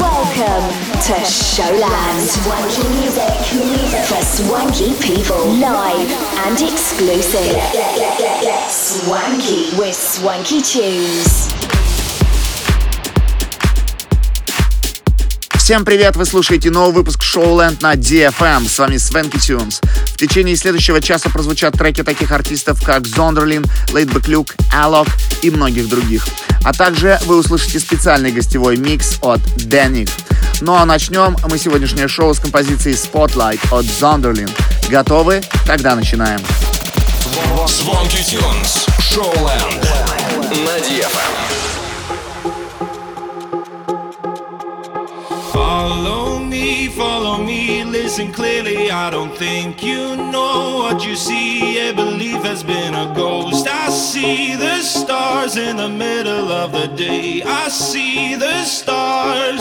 Welcome to Showland. Swanky music for swanky people. Live and exclusive. Swanky with Swanky Tunes. Всем привет! Вы слушаете новый выпуск Showland на DFM. С вами Свенки Tunes. В течение следующего часа прозвучат треки таких артистов, как Зондерлин, Лейтбэк Люк, Алок и многих других. А также вы услышите специальный гостевой микс от Дэнни. Ну а начнем мы сегодняшнее шоу с композицией Spotlight от Зондерлин. Готовы? Тогда начинаем. Звонки Тюнс. Шоуленд. На DFM. Follow me, listen clearly. I don't think you know what you see. Yeah, belief has been a ghost. I see the stars in the middle of the day. I see the stars.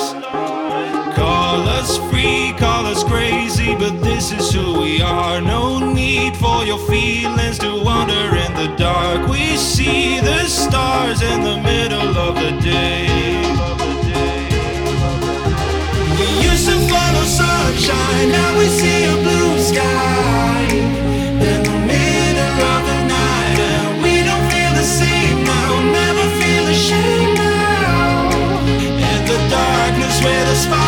Call us free, call us crazy, but this is who we are. No need for your feelings to wander in the dark. We see the stars in the middle of the day. Sunshine, now we see a blue sky in the middle of the night, and we don't feel the same now. Never feel now. In the darkness where the spotlights.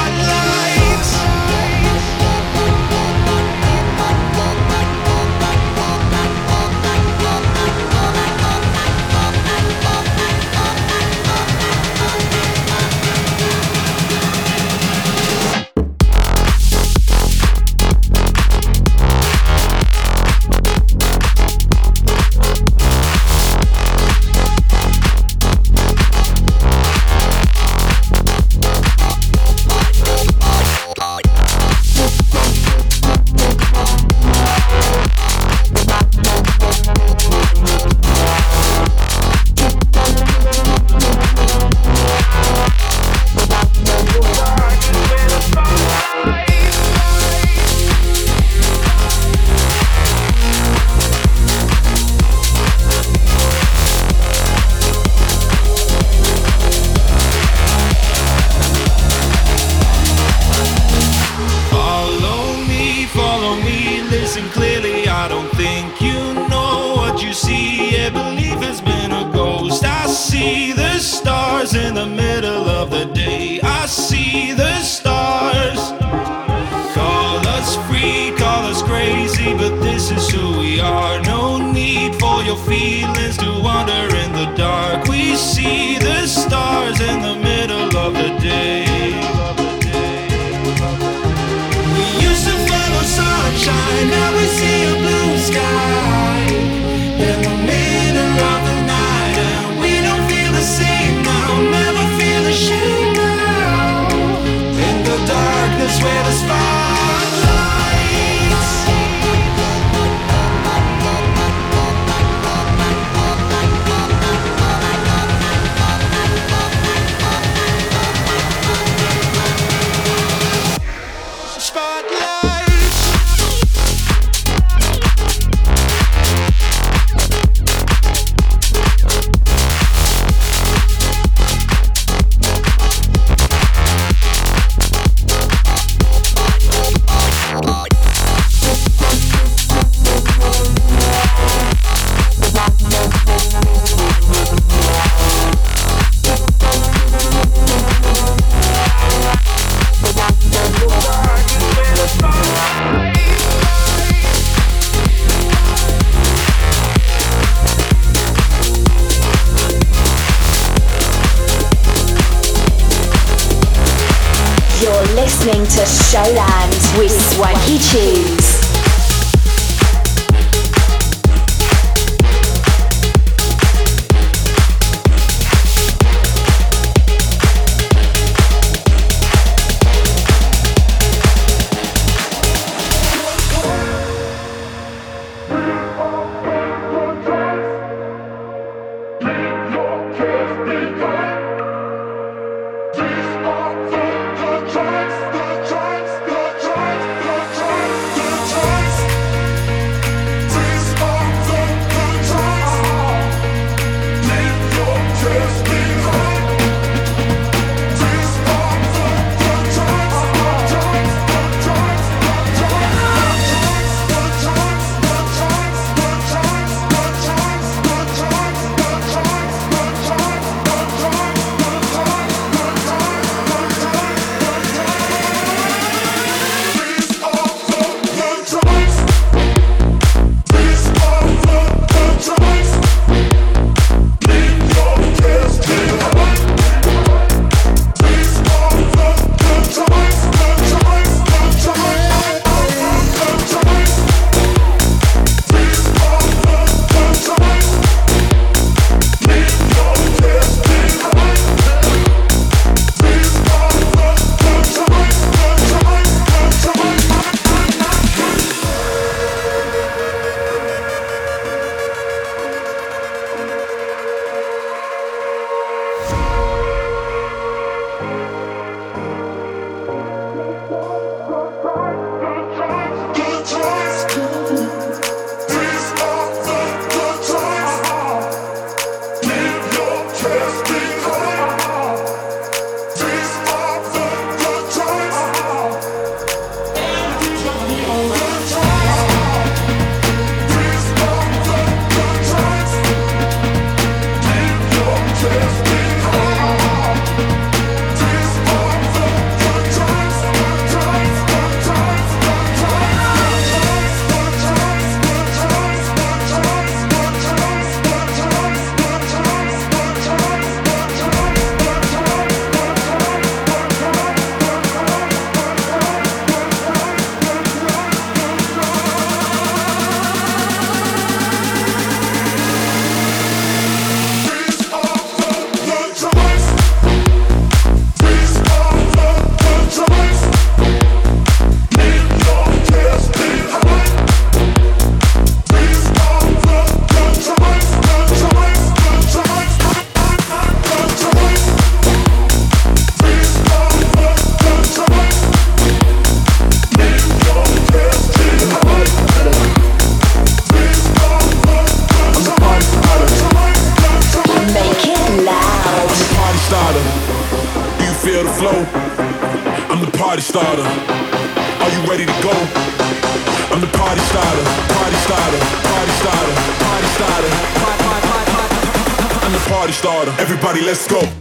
Everybody, let's go.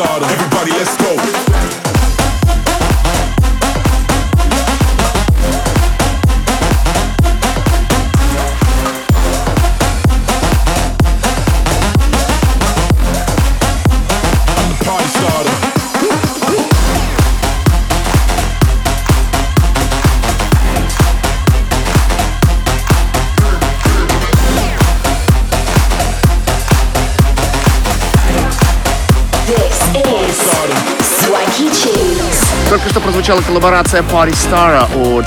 stardom. Прозвучала коллаборация Party Star от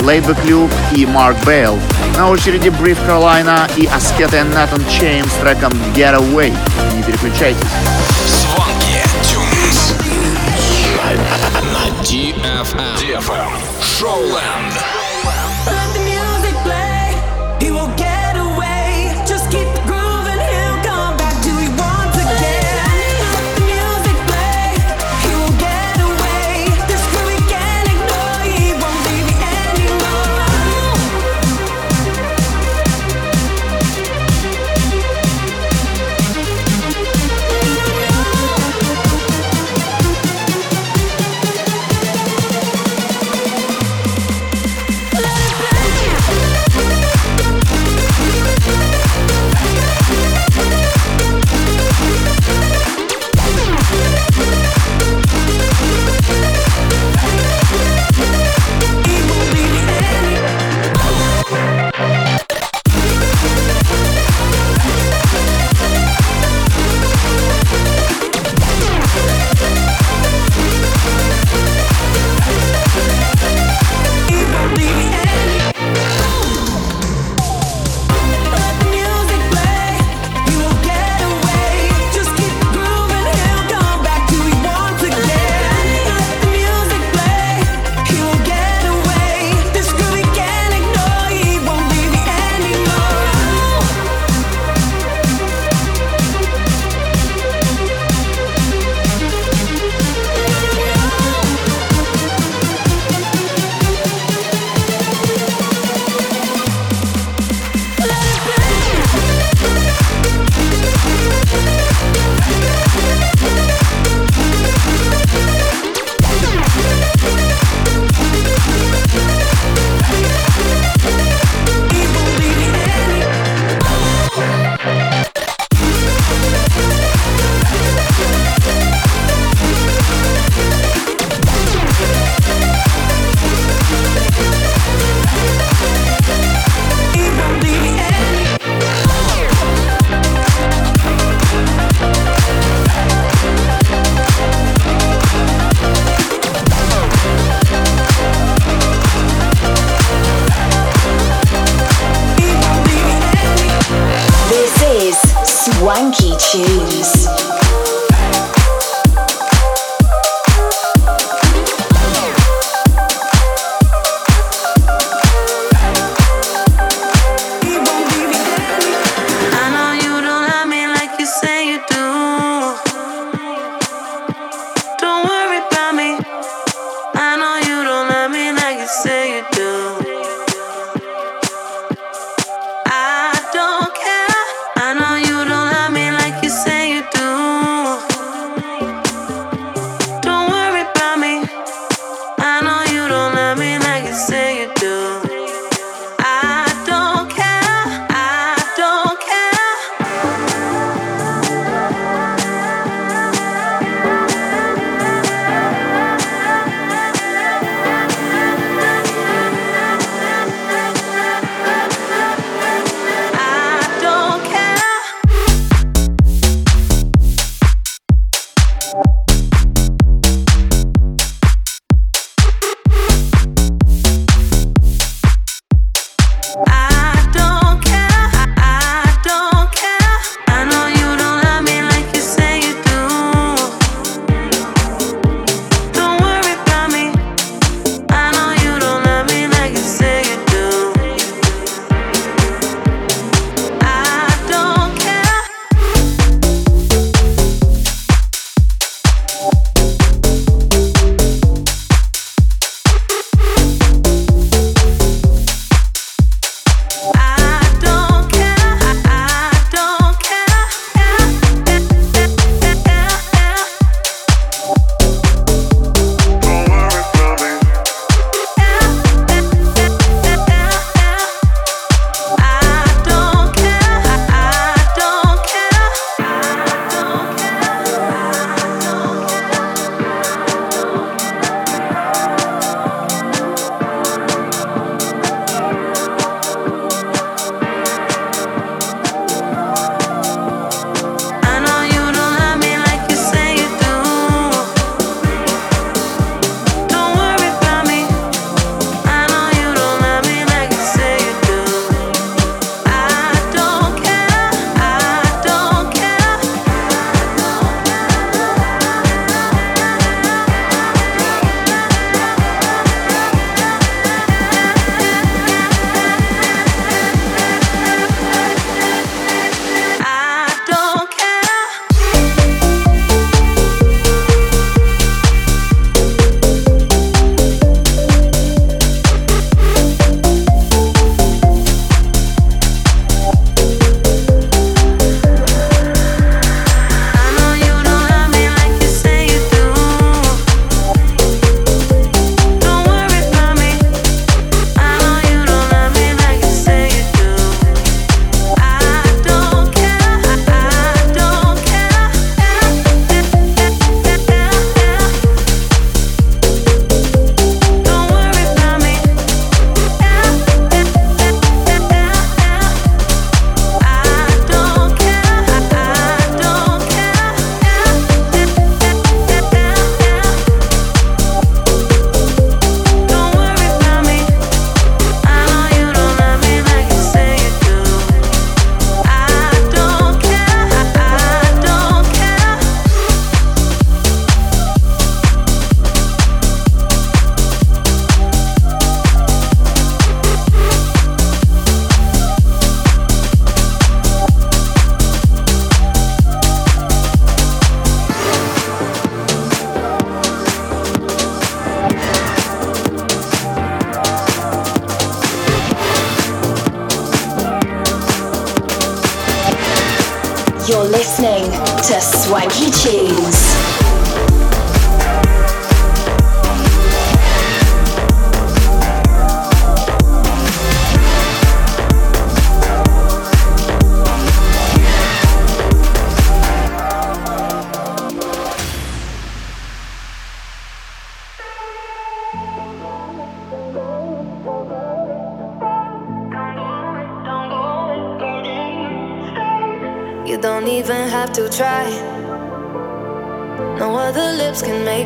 Laidback Luke и Mark Bale. На очереди Brief Carolina и Asketa и Nathan Chain с треком Get Away. Не переключайтесь. DFM.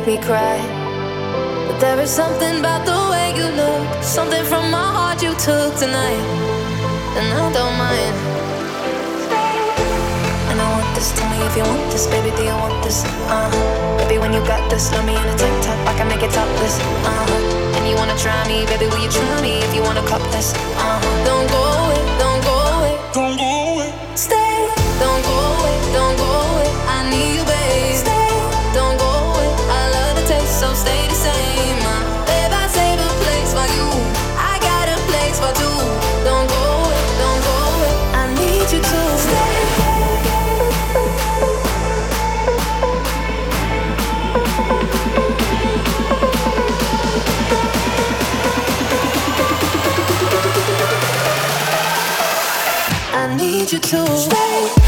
Me cry. But there is something about the way you look, something from my heart you took tonight, and I don't mind. And I want this, tell me if you want this, baby, do you want this? Uh, baby, when you got this, love me in a tank top, I can make it topless. Uh, and you wanna try me, baby, will you try me if you wanna cup this? Uh, don't go away, don't go away, don't go away, stay, don't go away, don't go you to stay.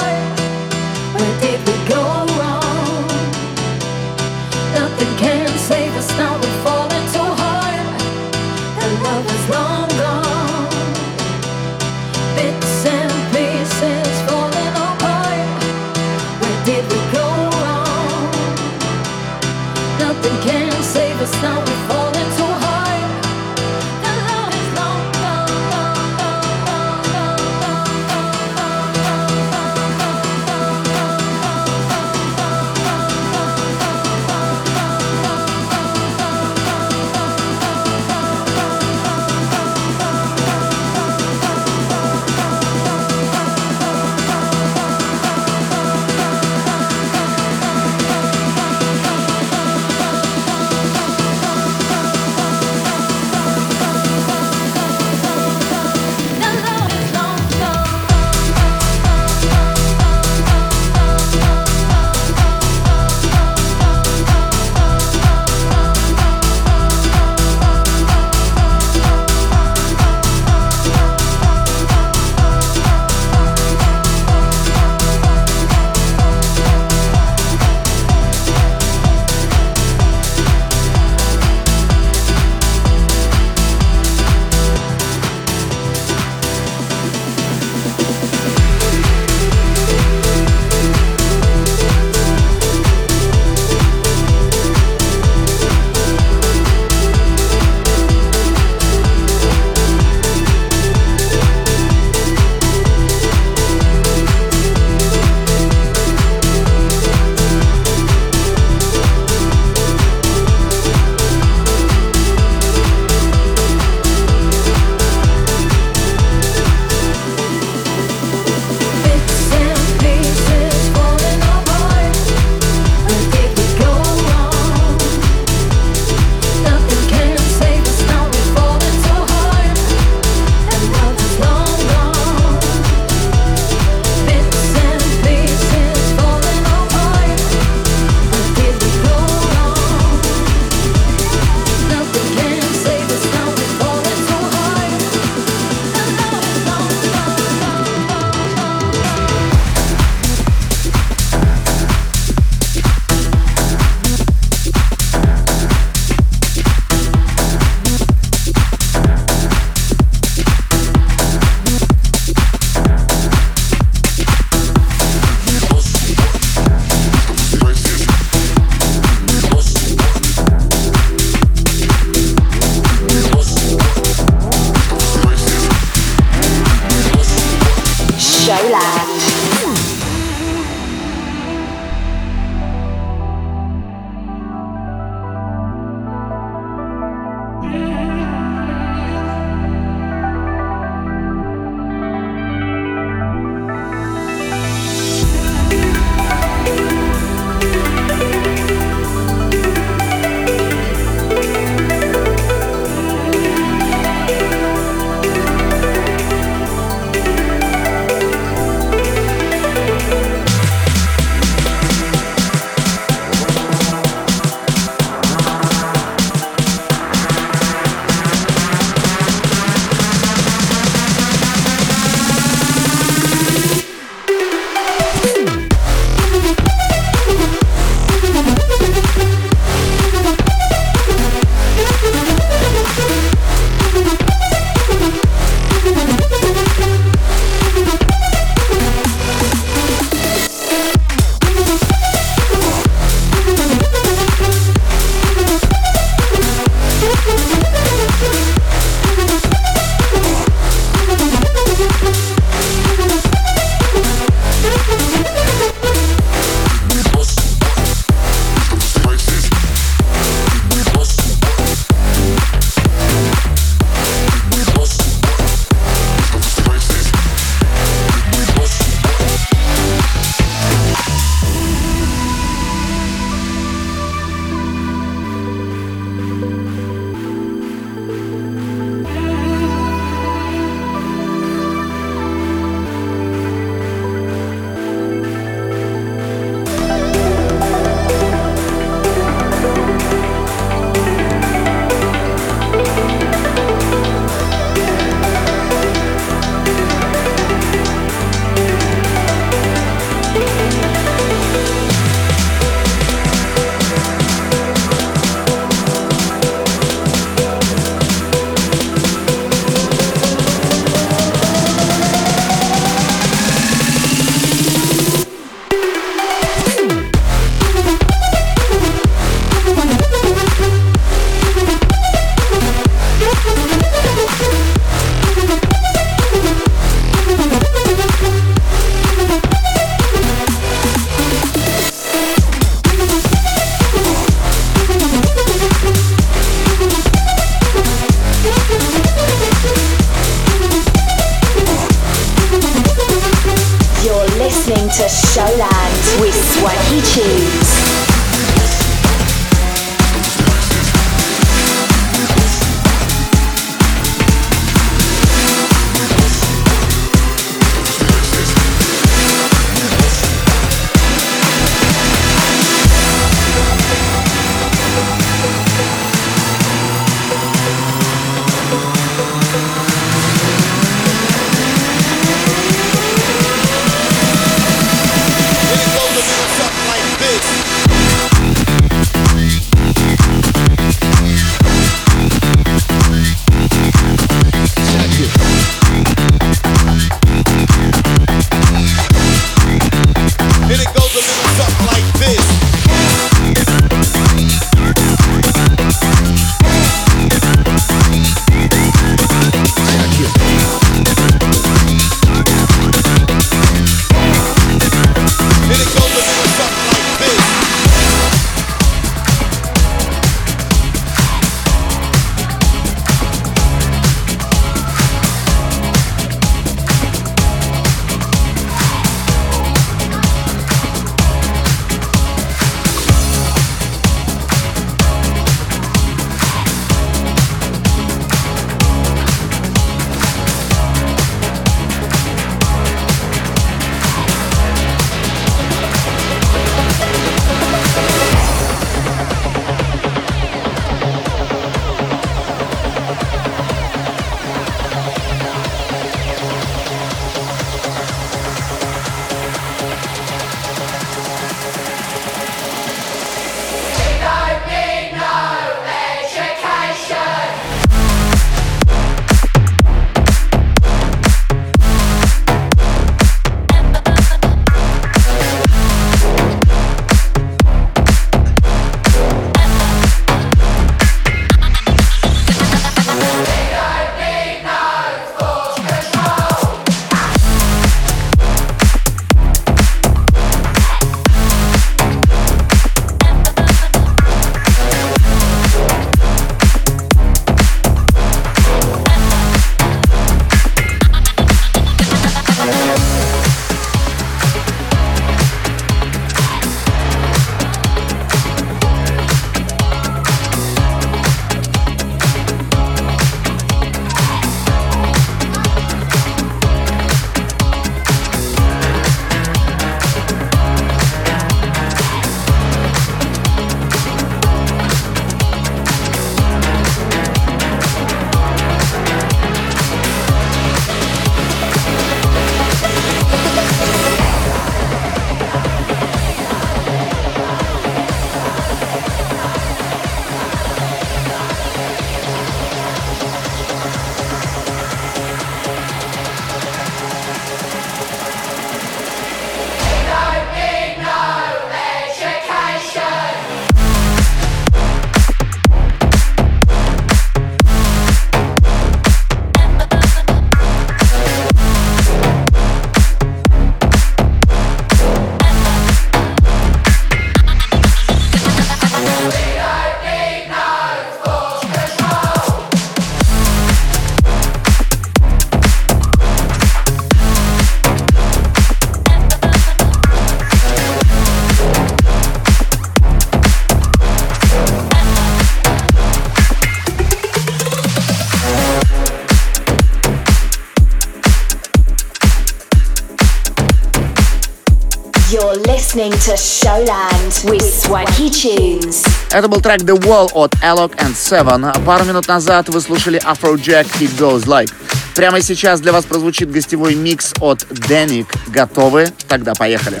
Это был трек The Wall от Alok and Seven. Пару минут назад вы слушали Afrojack It Goes Like. Прямо сейчас для вас прозвучит гостевой микс от Деник. Готовы? Тогда поехали.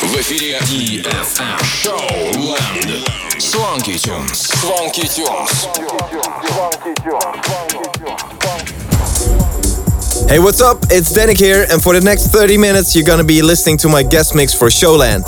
В эфире DFM Showland. Swanky Tunes. Swanky Tunes. Hey, what's up? It's Danik here, and for the next 30 minutes, you're gonna be listening to my guest mix for Showland.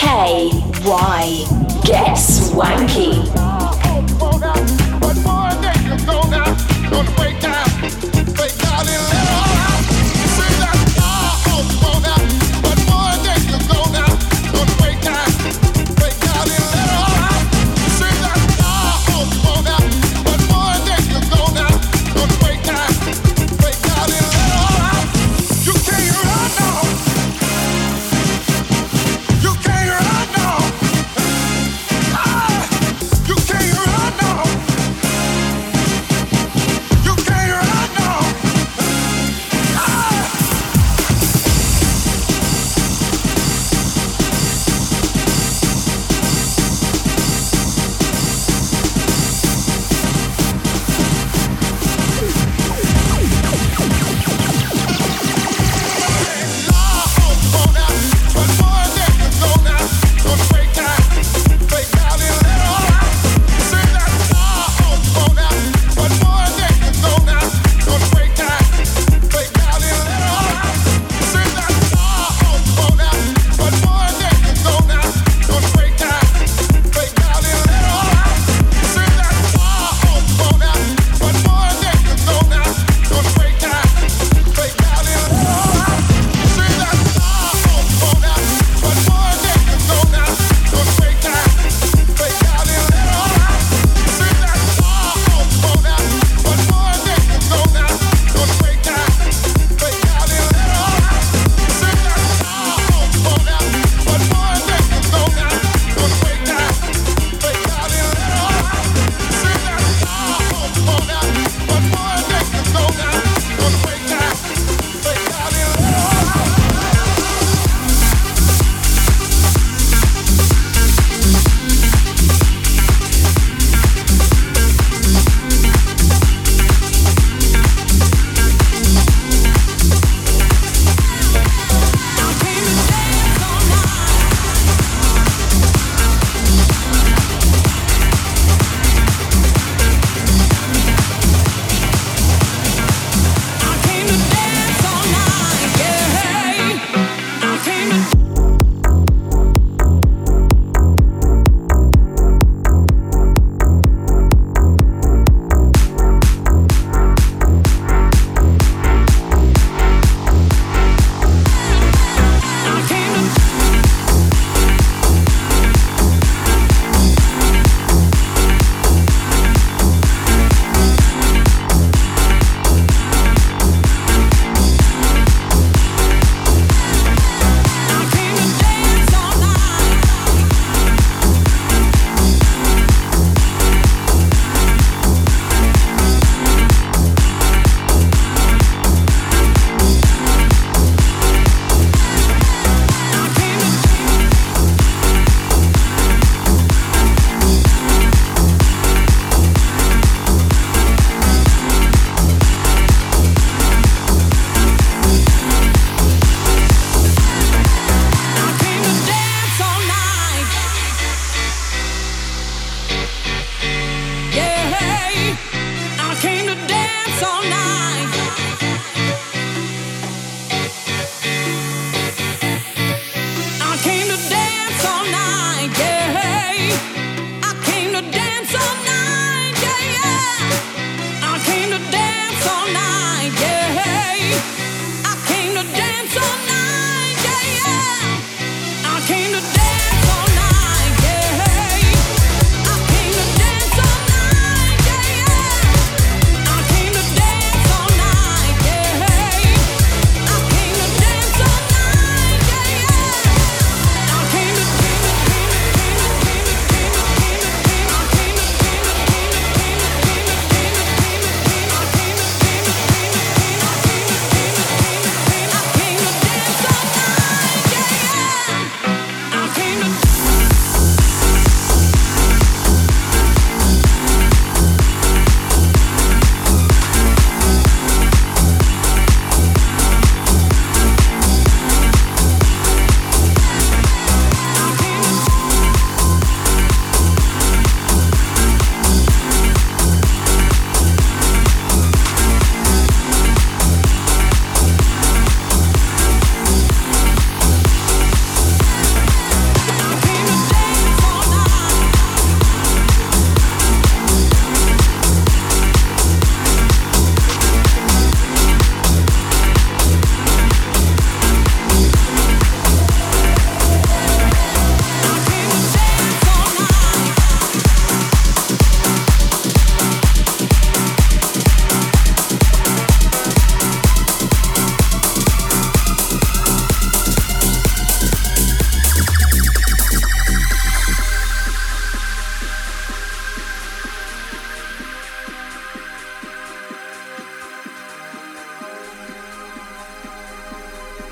K Y. Get swanky.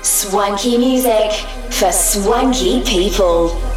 Swanky music for swanky people.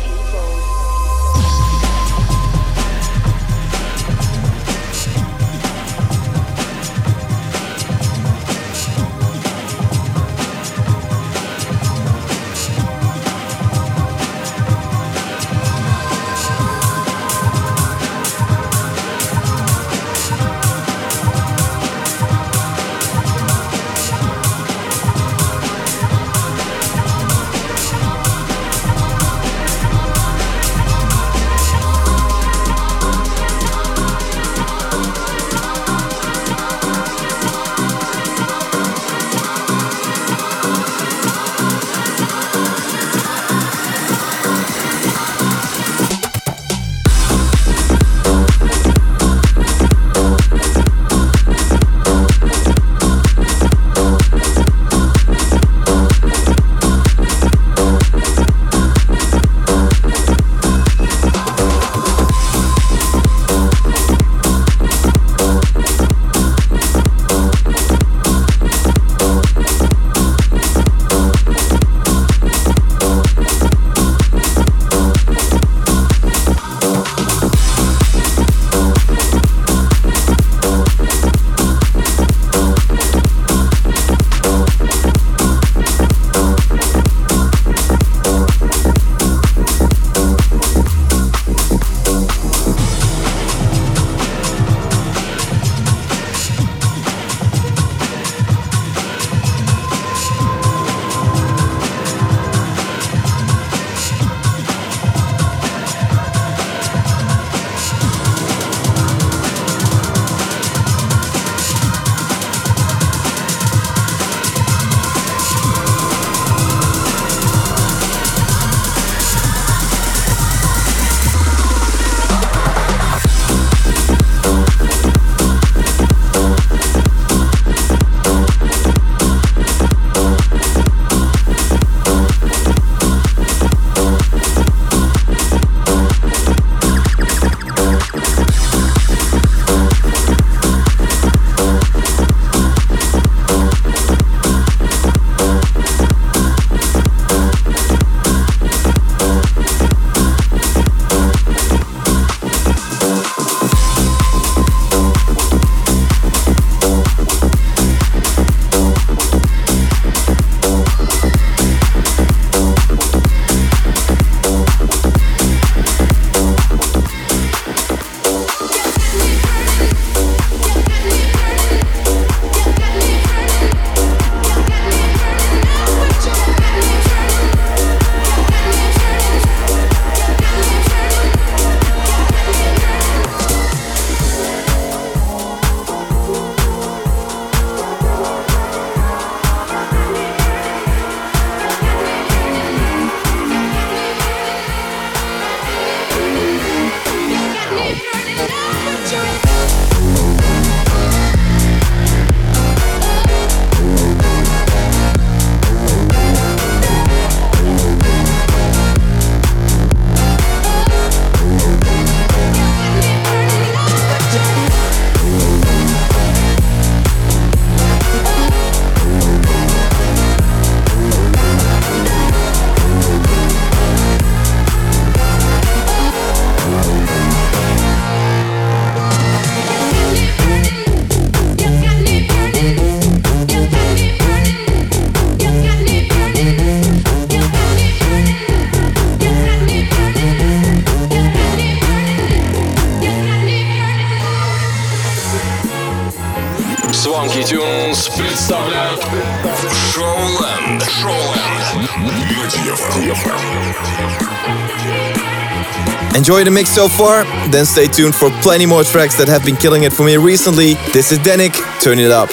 Enjoy the mix so far? Then stay tuned for plenty more tracks that have been killing it for me recently. This is Danik, turn it up.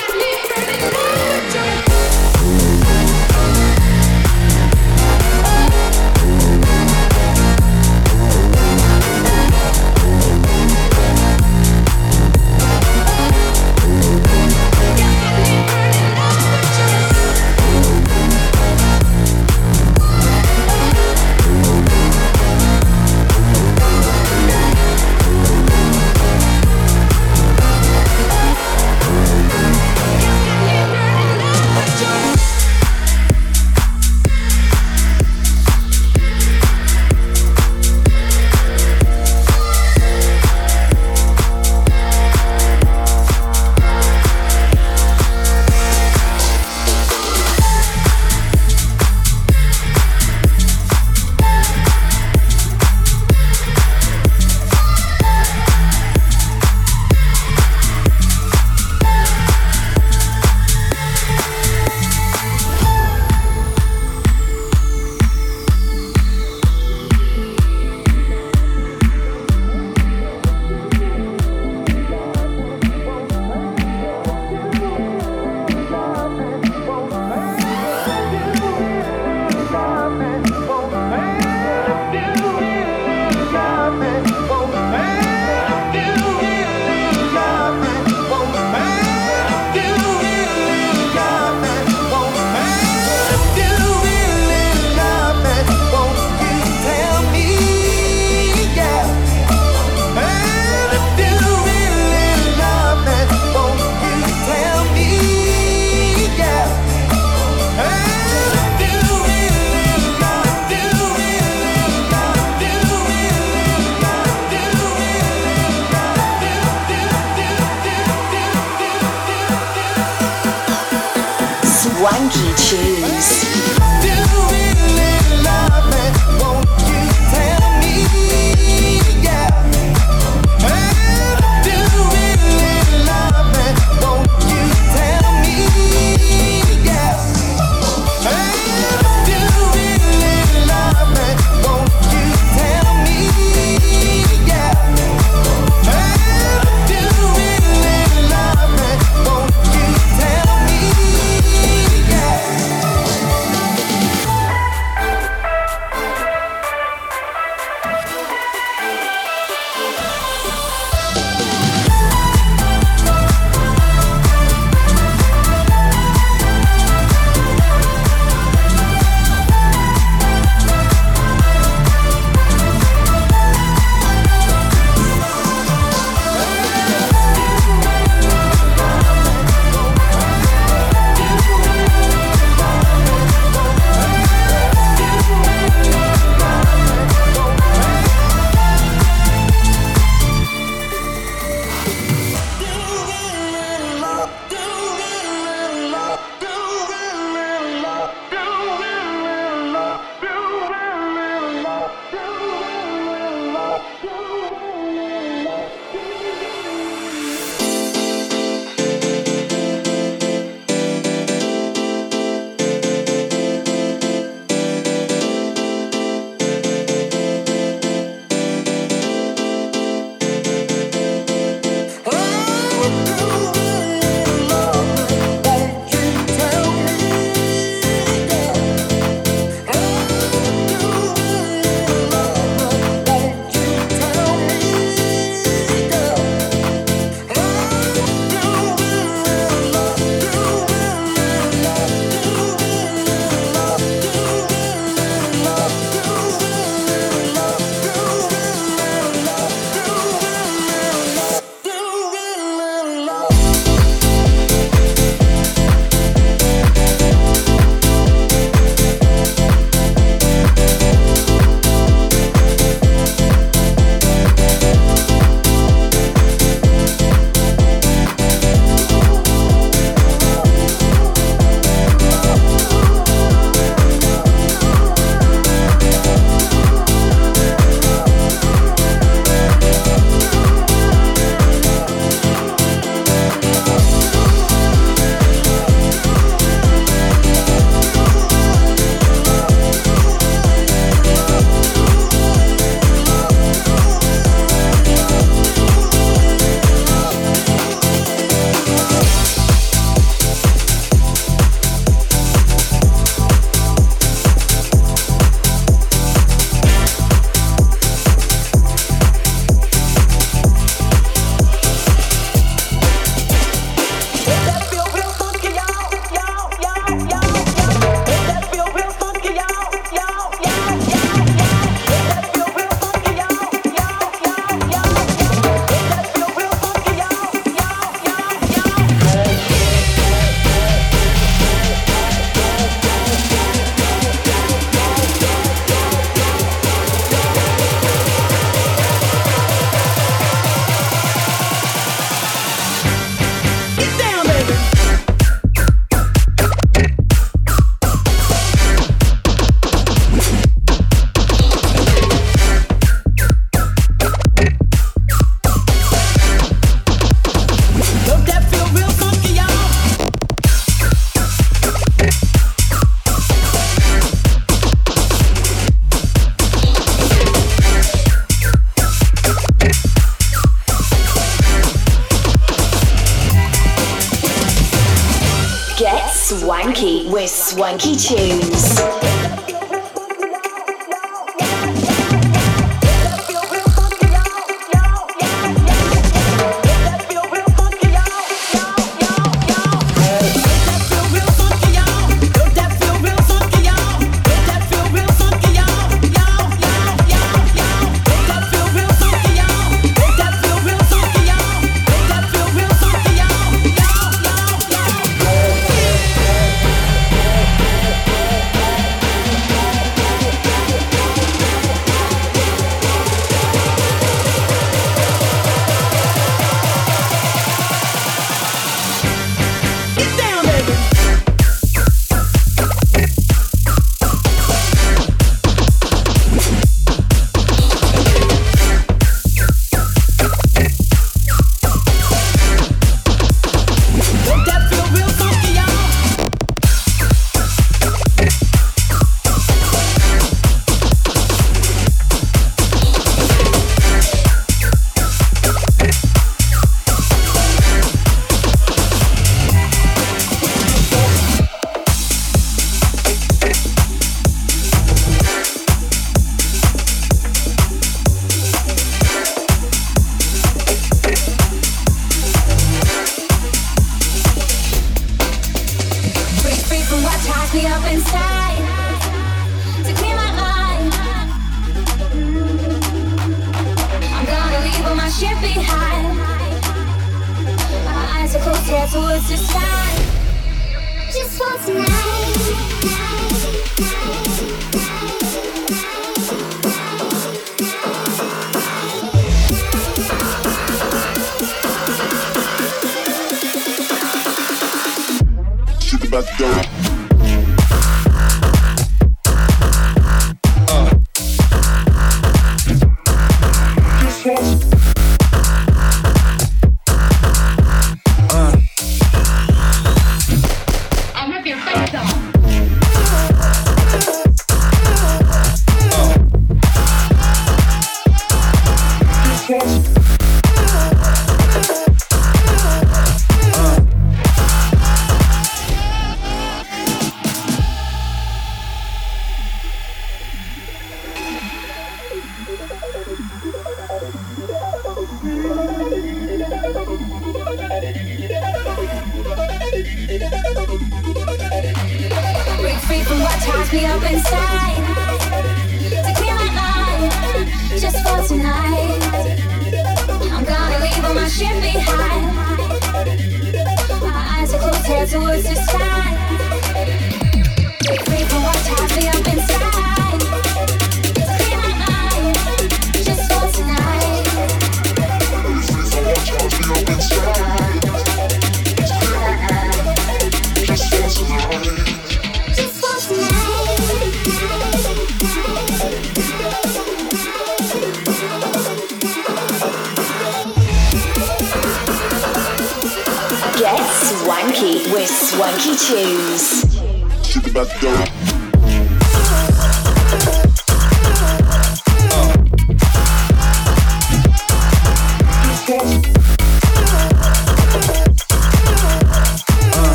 कीजिए।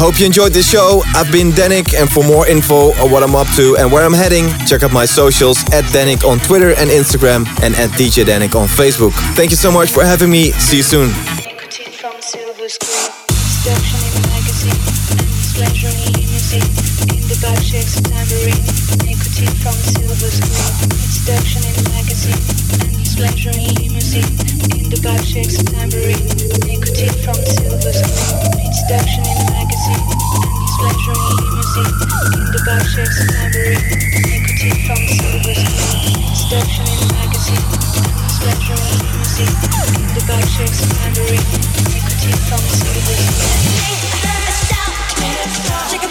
hope you enjoyed this show. I've been Denik, and for more info on what I'm up to and where I'm heading, check out my socials at Denik on Twitter and Instagram and at DJ Denik on Facebook. Thank you so much for having me. See you soon. The from silver screen. Seduction in magazine, the bar shakes tambourine, nicotine from. Shake your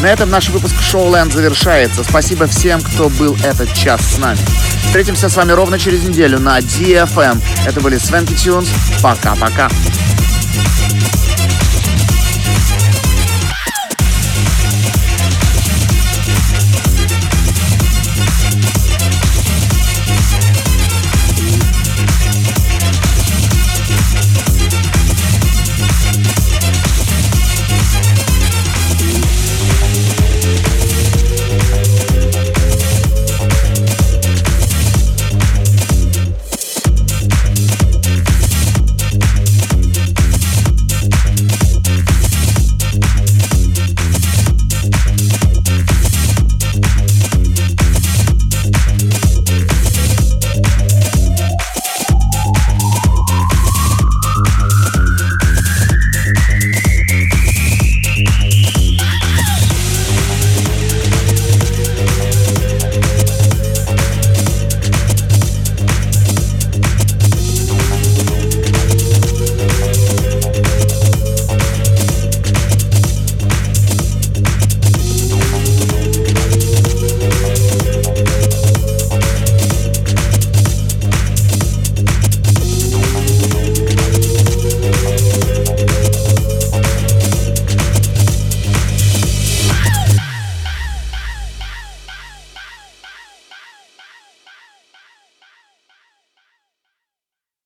На этом наш выпуск Showland завершается. Спасибо всем, кто был этот час с нами. Встретимся с вами ровно через неделю на DFM. Это были Свенки Тюнс. Пока-пока.